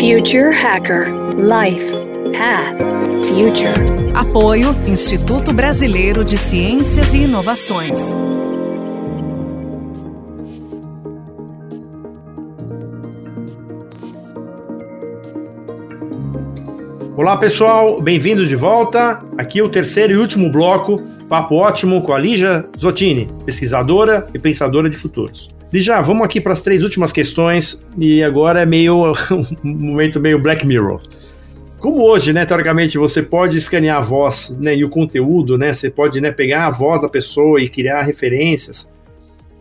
Future Hacker Life Path Future. Apoio Instituto Brasileiro de Ciências e Inovações. Olá pessoal, bem-vindos de volta. Aqui é o terceiro e último bloco, papo ótimo com a Lígia Zottini, pesquisadora e pensadora de futuros. Lígia, vamos aqui para as três últimas questões e agora é meio um momento meio Black Mirror. Como hoje, né, teoricamente, você pode escanear a voz né, e o conteúdo, né, você pode né, pegar a voz da pessoa e criar referências.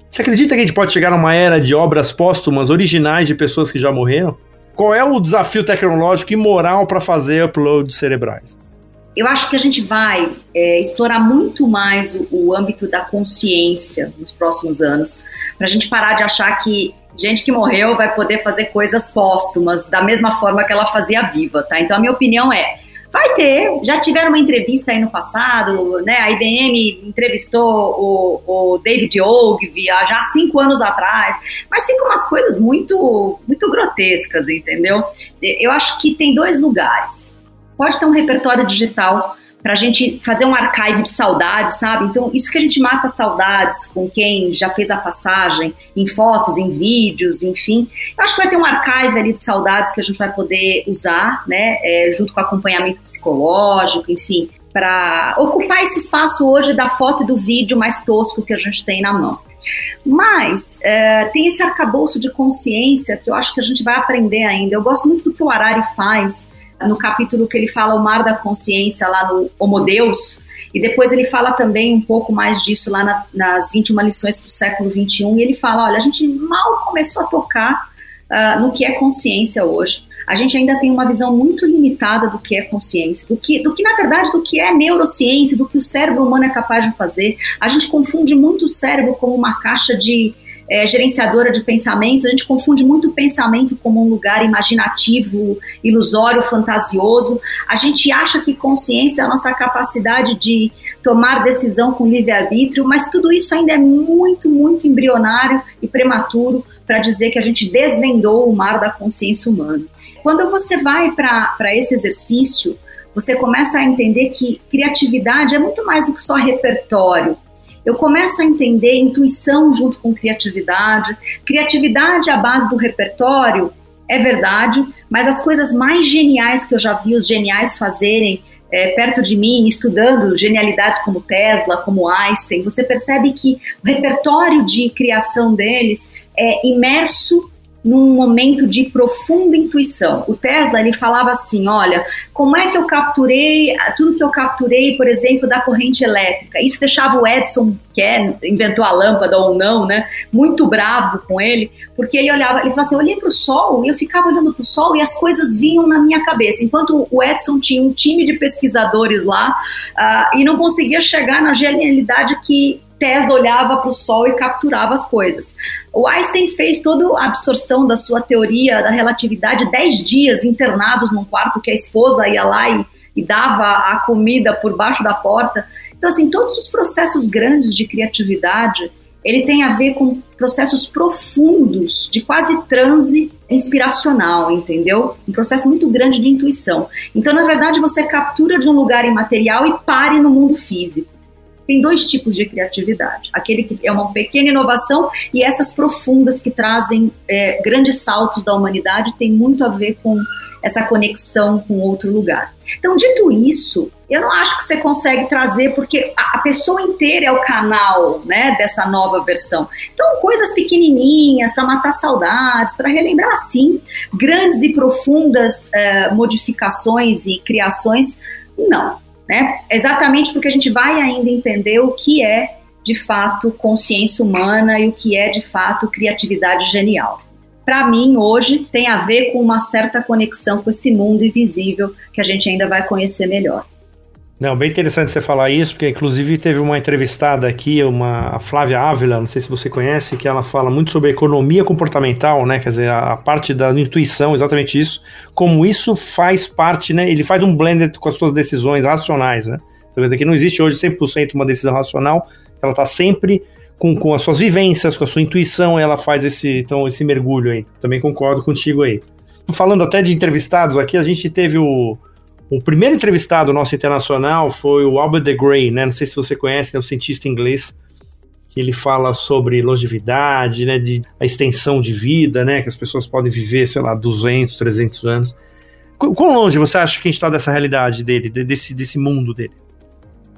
Você acredita que a gente pode chegar numa era de obras póstumas originais de pessoas que já morreram? Qual é o desafio tecnológico e moral para fazer uploads cerebrais? Eu acho que a gente vai é, explorar muito mais o, o, âmbito da consciência nos próximos anos, para a gente parar de achar que gente que morreu vai poder fazer coisas póstumas da mesma forma que ela fazia viva, tá? Então a minha opinião é, Vai ter, já tiveram uma entrevista aí no passado, né? A IBM entrevistou o, o David Ogilvy já cinco anos atrás, mas ficam umas coisas muito, muito grotescas, entendeu? Eu acho que tem dois lugares. Pode ter um repertório digital para a gente fazer um archive de saudades, sabe? Então, isso que a gente mata saudades com quem já fez a passagem, em fotos, em vídeos, enfim. Eu acho que vai ter um archive ali de saudades que a gente vai poder usar, né? É, junto com acompanhamento psicológico, enfim, para ocupar esse espaço hoje da foto e do vídeo mais tosco que a gente tem na mão. Mas é, tem esse arcabouço de consciência que eu acho que a gente vai aprender ainda. Eu gosto muito do que o Harari faz no capítulo que ele fala o mar da consciência lá no Homo Deus, e depois ele fala também um pouco mais disso lá na, nas 21 lições para o século 21, e ele fala, olha, a gente mal começou a tocar uh, no que é consciência hoje. A gente ainda tem uma visão muito limitada do que é consciência, do que, do que na verdade, do que é neurociência, do que o cérebro humano é capaz de fazer. A gente confunde muito o cérebro como uma caixa de, é, gerenciadora de pensamentos, a gente confunde muito pensamento como um lugar imaginativo, ilusório, fantasioso. A gente acha que consciência é a nossa capacidade de tomar decisão com livre-arbítrio, mas tudo isso ainda é muito, muito embrionário e prematuro para dizer que a gente desvendou o mar da consciência humana. Quando você vai para esse exercício, você começa a entender que criatividade é muito mais do que só repertório, eu começo a entender intuição junto com criatividade. Criatividade à base do repertório é verdade, mas as coisas mais geniais que eu já vi os geniais fazerem é, perto de mim, estudando genialidades como Tesla, como Einstein, você percebe que o repertório de criação deles é imerso num momento de profunda intuição. O Tesla ele falava assim, olha, como é que eu capturei tudo que eu capturei, por exemplo, da corrente elétrica? Isso deixava o Edison, que é, inventou a lâmpada ou não, né, muito bravo com ele, porque ele olhava, ele falava assim, eu olhei para o sol e eu ficava olhando para o sol e as coisas vinham na minha cabeça, enquanto o Edison tinha um time de pesquisadores lá uh, e não conseguia chegar na genialidade que Tesla olhava para o Sol e capturava as coisas. O Einstein fez toda a absorção da sua teoria da relatividade dez dias internados num quarto que a esposa ia lá e, e dava a comida por baixo da porta. Então, assim, todos os processos grandes de criatividade, ele tem a ver com processos profundos de quase transe inspiracional, entendeu? Um processo muito grande de intuição. Então, na verdade, você captura de um lugar imaterial e pare no mundo físico tem dois tipos de criatividade: aquele que é uma pequena inovação e essas profundas que trazem é, grandes saltos da humanidade tem muito a ver com essa conexão com outro lugar. Então, dito isso, eu não acho que você consegue trazer, porque a pessoa inteira é o canal né, dessa nova versão. Então, coisas pequenininhas para matar saudades, para relembrar, sim, grandes e profundas uh, modificações e criações, não né? Exatamente porque a gente vai ainda entender o que é de fato consciência humana e o que é de fato criatividade genial. Para mim, hoje tem a ver com uma certa conexão com esse mundo invisível que a gente ainda vai conhecer melhor. Não, bem interessante você falar isso, porque inclusive teve uma entrevistada aqui, uma a Flávia Ávila, não sei se você conhece, que ela fala muito sobre economia comportamental, né? Quer dizer, a, a parte da intuição, exatamente isso, como isso faz parte, né? Ele faz um blend com as suas decisões racionais, né? Talvez aqui não existe hoje 100% uma decisão racional, ela está sempre com, com as suas vivências, com a sua intuição, ela faz esse, então, esse mergulho aí. Também concordo contigo aí. falando até de entrevistados aqui, a gente teve o, o primeiro entrevistado nosso internacional foi o Albert de Grey, né? Não sei se você conhece, é um cientista inglês que ele fala sobre longevidade, né, de a extensão de vida, né, que as pessoas podem viver, sei lá, 200, 300 anos. Quão longe você acha que a gente está dessa realidade dele, desse, desse mundo dele?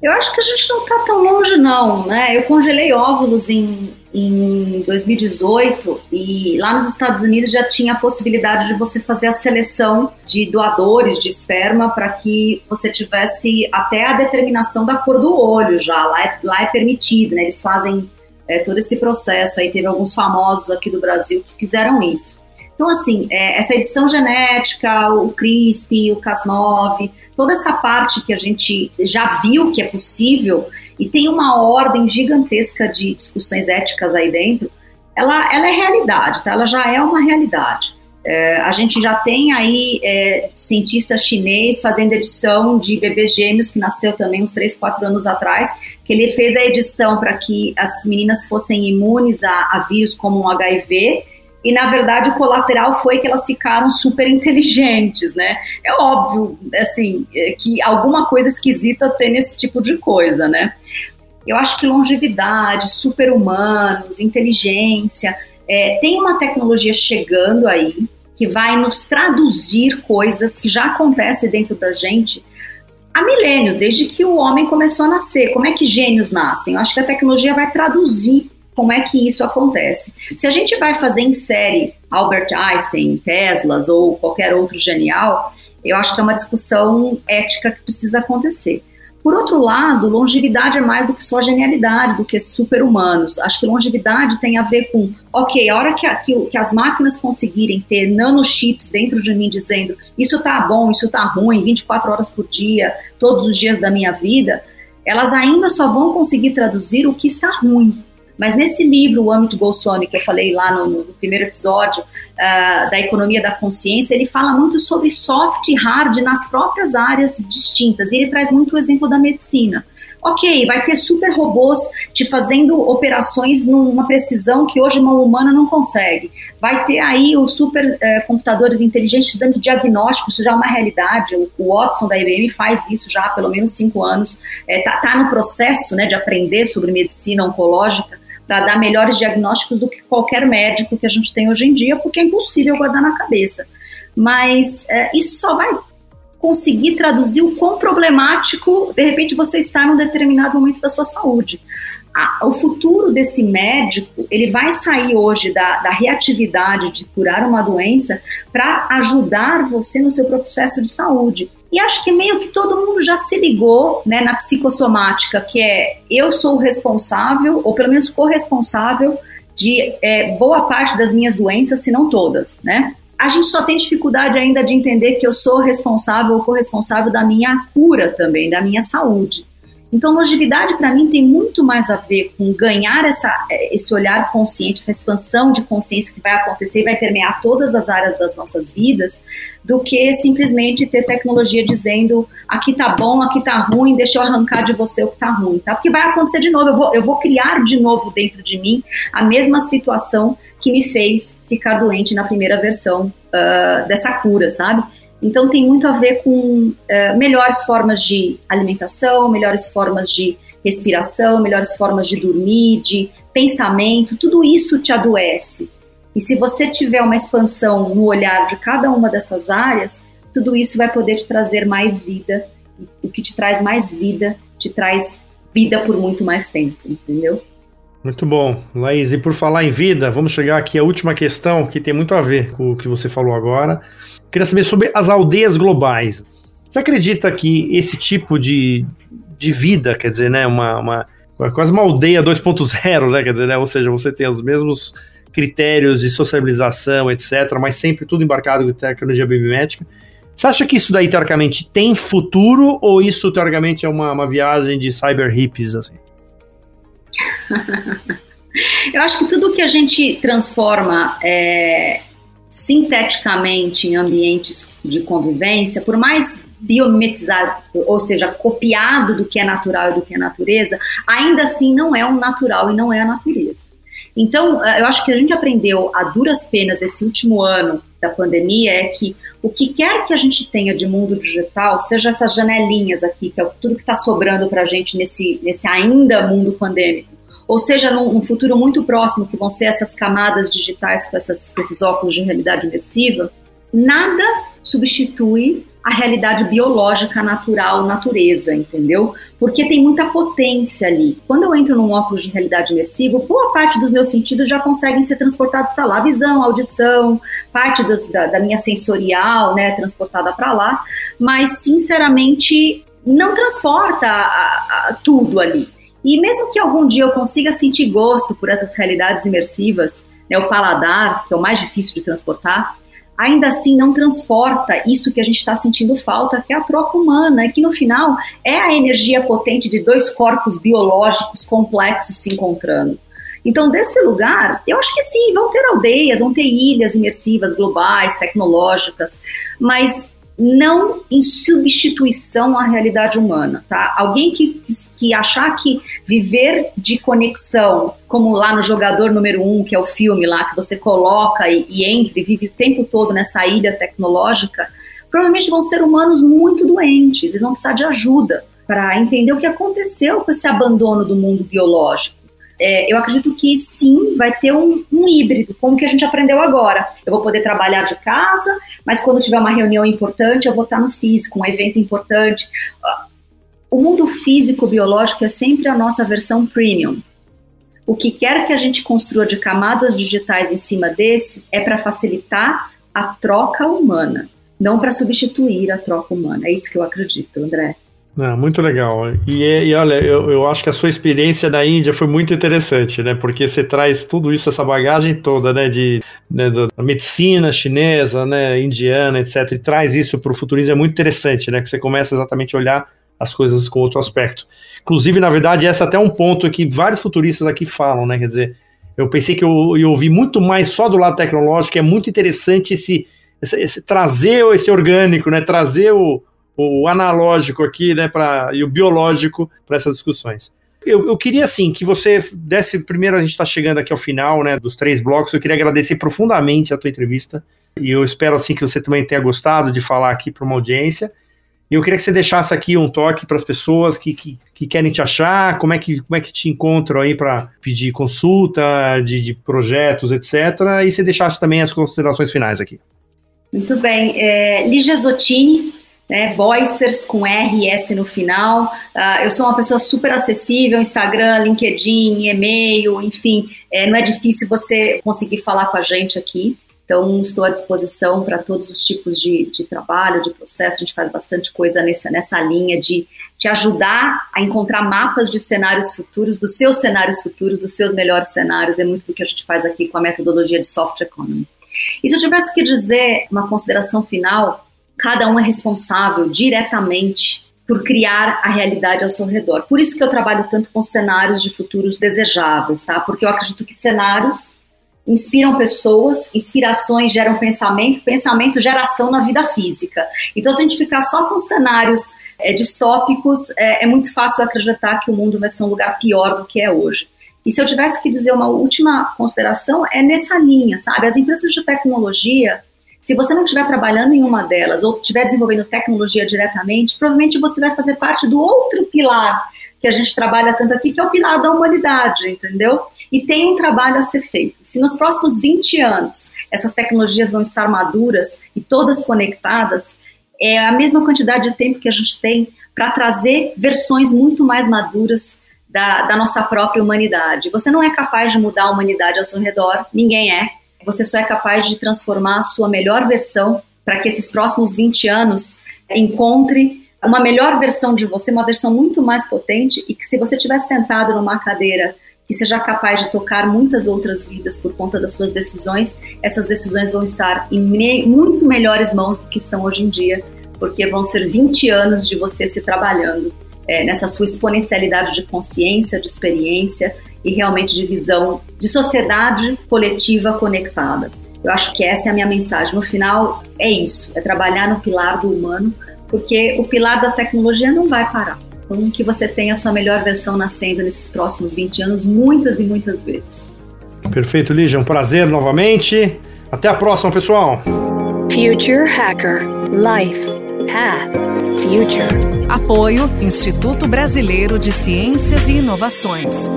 Eu acho que a gente não está tão longe, não, né? Eu congelei óvulos em, em 2018 e lá nos Estados Unidos já tinha a possibilidade de você fazer a seleção de doadores de esperma para que você tivesse até a determinação da cor do olho já. Lá é, lá é permitido, né? Eles fazem é, todo esse processo. Aí teve alguns famosos aqui do Brasil que fizeram isso. Então, assim, é, essa edição genética, o CRISP, o Cas9, toda essa parte que a gente já viu que é possível e tem uma ordem gigantesca de discussões éticas aí dentro, ela, ela é realidade, tá? ela já é uma realidade. É, a gente já tem aí é, cientista chinês fazendo edição de bebês gêmeos, que nasceu também uns 3, 4 anos atrás, que ele fez a edição para que as meninas fossem imunes a, a vírus como um HIV, e na verdade o colateral foi que elas ficaram super inteligentes, né? É óbvio, assim, é, que alguma coisa esquisita tem nesse tipo de coisa, né? Eu acho que longevidade, super-humanos, inteligência, é, tem uma tecnologia chegando aí que vai nos traduzir coisas que já acontecem dentro da gente há milênios, desde que o homem começou a nascer. Como é que gênios nascem? Eu acho que a tecnologia vai traduzir como é que isso acontece. Se a gente vai fazer em série Albert Einstein, Teslas ou qualquer outro genial, eu acho que é uma discussão ética que precisa acontecer. Por outro lado, longevidade é mais do que só genialidade, do que super-humanos. Acho que longevidade tem a ver com, ok, a hora que, que, que, as máquinas conseguirem ter nanochips dentro de mim dizendo isso tá bom, isso tá ruim, 24 horas por dia, todos os dias da minha vida, elas ainda só vão conseguir traduzir o que está ruim. Mas nesse livro, o Amit Goswami, que eu falei lá no, no primeiro episódio, uh, da economia da consciência, ele fala muito sobre soft e hard nas próprias áreas distintas. E ele traz muito o exemplo da medicina. Ok, vai ter super robôs te fazendo operações numa precisão que hoje uma humana não consegue. Vai ter aí os super eh, computadores inteligentes dando diagnóstico, isso já é uma realidade. O, o, Watson da IBM faz isso já há pelo menos cinco anos. Está eh, tá no processo né, de aprender sobre medicina oncológica para dar melhores diagnósticos do que qualquer médico que a gente tem hoje em dia, porque é impossível guardar na cabeça. Mas é, isso só vai conseguir traduzir o quão problemático, de repente, você está num determinado momento da sua saúde. O futuro desse médico, ele vai sair hoje da, da reatividade de curar uma doença para ajudar você no seu processo de saúde. E acho que meio que todo mundo já se ligou né, na psicossomática, que é eu sou o responsável, ou pelo menos corresponsável, de é, boa parte das minhas doenças, se não todas, né? A gente só tem dificuldade ainda de entender que eu sou responsável ou corresponsável da minha cura também, da minha saúde. Então, longevidade para mim tem muito mais a ver com ganhar essa, esse olhar consciente, essa expansão de consciência que vai acontecer e vai permear todas as áreas das nossas vidas, do que simplesmente ter tecnologia dizendo aqui tá bom, aqui tá ruim, deixa eu arrancar de você o que tá ruim, tá? Porque vai acontecer de novo, eu vou, eu vou criar de novo dentro de mim a mesma situação que me fez ficar doente na primeira versão uh, dessa cura, sabe? Então tem muito a ver com é, melhores formas de alimentação, melhores formas de respiração, melhores formas de dormir, de pensamento, tudo isso te adoece. E se você tiver uma expansão no olhar de cada uma dessas áreas, tudo isso vai poder te trazer mais vida. O que te traz mais vida, te traz vida por muito mais tempo, entendeu? Muito bom. Laís, e por falar em vida, vamos chegar aqui à última questão que tem muito a ver com o que você falou agora. Queria saber sobre as aldeias globais. Você acredita que esse tipo de, de vida, quer dizer, né, uma, uma quase uma aldeia 2.0, né, quer dizer, né, ou seja, você tem os mesmos critérios de sociabilização, etc., mas sempre tudo embarcado com tecnologia biomédica. Você acha que isso daí, teoricamente, tem futuro ou isso, teoricamente, é uma, uma viagem de cyber hippies, assim? Eu acho que tudo que a gente transforma é, sinteticamente em ambientes de convivência, por mais biometrizado, ou seja, copiado do que é natural e do que é natureza, ainda assim não é um natural e não é a natureza. Então, eu acho que a gente aprendeu a duras penas esse último ano da pandemia é que o que quer que a gente tenha de mundo digital, seja essas janelinhas aqui, que é tudo que está sobrando para a gente nesse, nesse ainda mundo pandêmico, ou seja, num, num, futuro muito próximo, que vão ser essas camadas digitais com, essas, com esses óculos de realidade imersiva, nada substitui a realidade biológica, natural, natureza, entendeu? Porque tem muita potência ali. Quando eu entro num óculos de realidade imersiva, boa parte dos meus sentidos já conseguem ser transportados para lá. Visão, audição, parte dos, da, da, minha sensorial, né, transportada para lá. Mas, sinceramente, não transporta a, a, tudo ali. E mesmo que algum dia eu consiga sentir gosto por essas realidades imersivas, né, o paladar, que é o mais difícil de transportar, ainda assim não transporta isso que a gente está sentindo falta, que é a troca humana, que no final é a energia potente de dois corpos biológicos complexos se encontrando. Então, desse lugar, eu acho que sim, vão ter aldeias, vão ter ilhas imersivas, globais, tecnológicas, mas não em substituição à realidade humana, tá? Alguém que, que achar que viver de conexão, como lá no jogador número um, que é o filme lá, que você coloca e, e entra e vive o tempo todo nessa ilha tecnológica, provavelmente vão ser humanos muito doentes, eles vão precisar de ajuda para entender o que aconteceu com esse abandono do mundo biológico é, eu acredito que sim, vai ter um, um, híbrido, como que a gente aprendeu agora. Eu vou poder trabalhar de casa, mas quando tiver uma reunião importante, eu vou estar no físico, um evento importante. O mundo físico biológico é sempre a nossa versão premium. O que quer que a gente construa de camadas digitais em cima desse é para facilitar a troca humana, não para substituir a troca humana. É isso que eu acredito, André. Ah, muito legal. E, e olha, eu, eu acho que a sua experiência na Índia foi muito interessante, né? Porque você traz tudo isso, essa bagagem toda, né? De, né, da medicina chinesa, né? Indiana, etc. E traz isso para o futurismo, é muito interessante, né? Que você começa exatamente a olhar as coisas com outro aspecto. Inclusive, na verdade, esse é até um ponto que vários futuristas aqui falam, né? Quer dizer, eu pensei que eu, eu ouvi muito mais só do lado tecnológico, é muito interessante esse, esse, esse trazer esse orgânico, né? Trazer o o analógico aqui, né, pra, e o biológico para essas discussões. Eu, eu, queria, assim, que você desse. Primeiro, a gente está chegando aqui ao final, né, dos três blocos. Eu queria agradecer profundamente a tua entrevista. E eu espero, assim, que você também tenha gostado de falar aqui para uma audiência. E eu queria que você deixasse aqui um toque para as pessoas que, que, que, querem te achar, como é que, como é que te encontram aí para pedir consulta de, de, projetos, etc. E você deixasse também as considerações finais aqui. Muito bem. É, Ligia Zottini, né, Voicers com R e S no final. Uh, eu sou uma pessoa super acessível, Instagram, LinkedIn, e-mail, enfim, é, não é difícil você conseguir falar com a gente aqui. Então, estou à disposição para todos os tipos de, de, trabalho, de processo. A gente faz bastante coisa nessa, nessa linha de te ajudar a encontrar mapas de cenários futuros, dos seus cenários futuros, dos seus melhores cenários. É muito do que a gente faz aqui com a metodologia de soft economy. E se eu tivesse que dizer uma consideração final, cada um é responsável diretamente por criar a realidade ao seu redor. Por isso que eu trabalho tanto com cenários de futuros desejáveis, tá? Porque eu acredito que cenários inspiram pessoas, inspirações geram pensamento, pensamento gera ação na vida física. Então, se a gente ficar só com cenários é, distópicos, é, é muito fácil acreditar que o mundo vai ser um lugar pior do que é hoje. E se eu tivesse que dizer uma última consideração, é nessa linha, sabe? As empresas de tecnologia, se você não estiver trabalhando em uma delas ou estiver desenvolvendo tecnologia diretamente, provavelmente você vai fazer parte do outro pilar que a gente trabalha tanto aqui, que é o pilar da humanidade, entendeu? E tem um trabalho a ser feito. Se nos próximos 20 anos essas tecnologias vão estar maduras e todas conectadas, é a mesma quantidade de tempo que a gente tem para trazer versões muito mais maduras da, da nossa própria humanidade. Você não é capaz de mudar a humanidade ao seu redor, ninguém é você só é capaz de transformar a sua melhor versão para que esses próximos 20 anos encontre uma melhor versão de você, uma versão muito mais potente e que se você estiver sentado numa cadeira que seja capaz de tocar muitas outras vidas por conta das suas decisões, essas decisões vão estar em muito melhores mãos do que estão hoje em dia, porque vão ser 20 anos de você se trabalhando é, nessa sua exponencialidade de consciência, de experiência e realmente de visão de sociedade coletiva conectada. Eu acho que essa é a minha mensagem. No final, é isso: é trabalhar no pilar do humano, porque o pilar da tecnologia não vai parar. Então, que você tenha a sua melhor versão nascendo nesses próximos 20 anos, muitas e muitas vezes. Perfeito, Lígia. Um prazer novamente. Até a próxima, pessoal. Future Hacker Life Path Future. Apoio Instituto Brasileiro de Ciências e Inovações.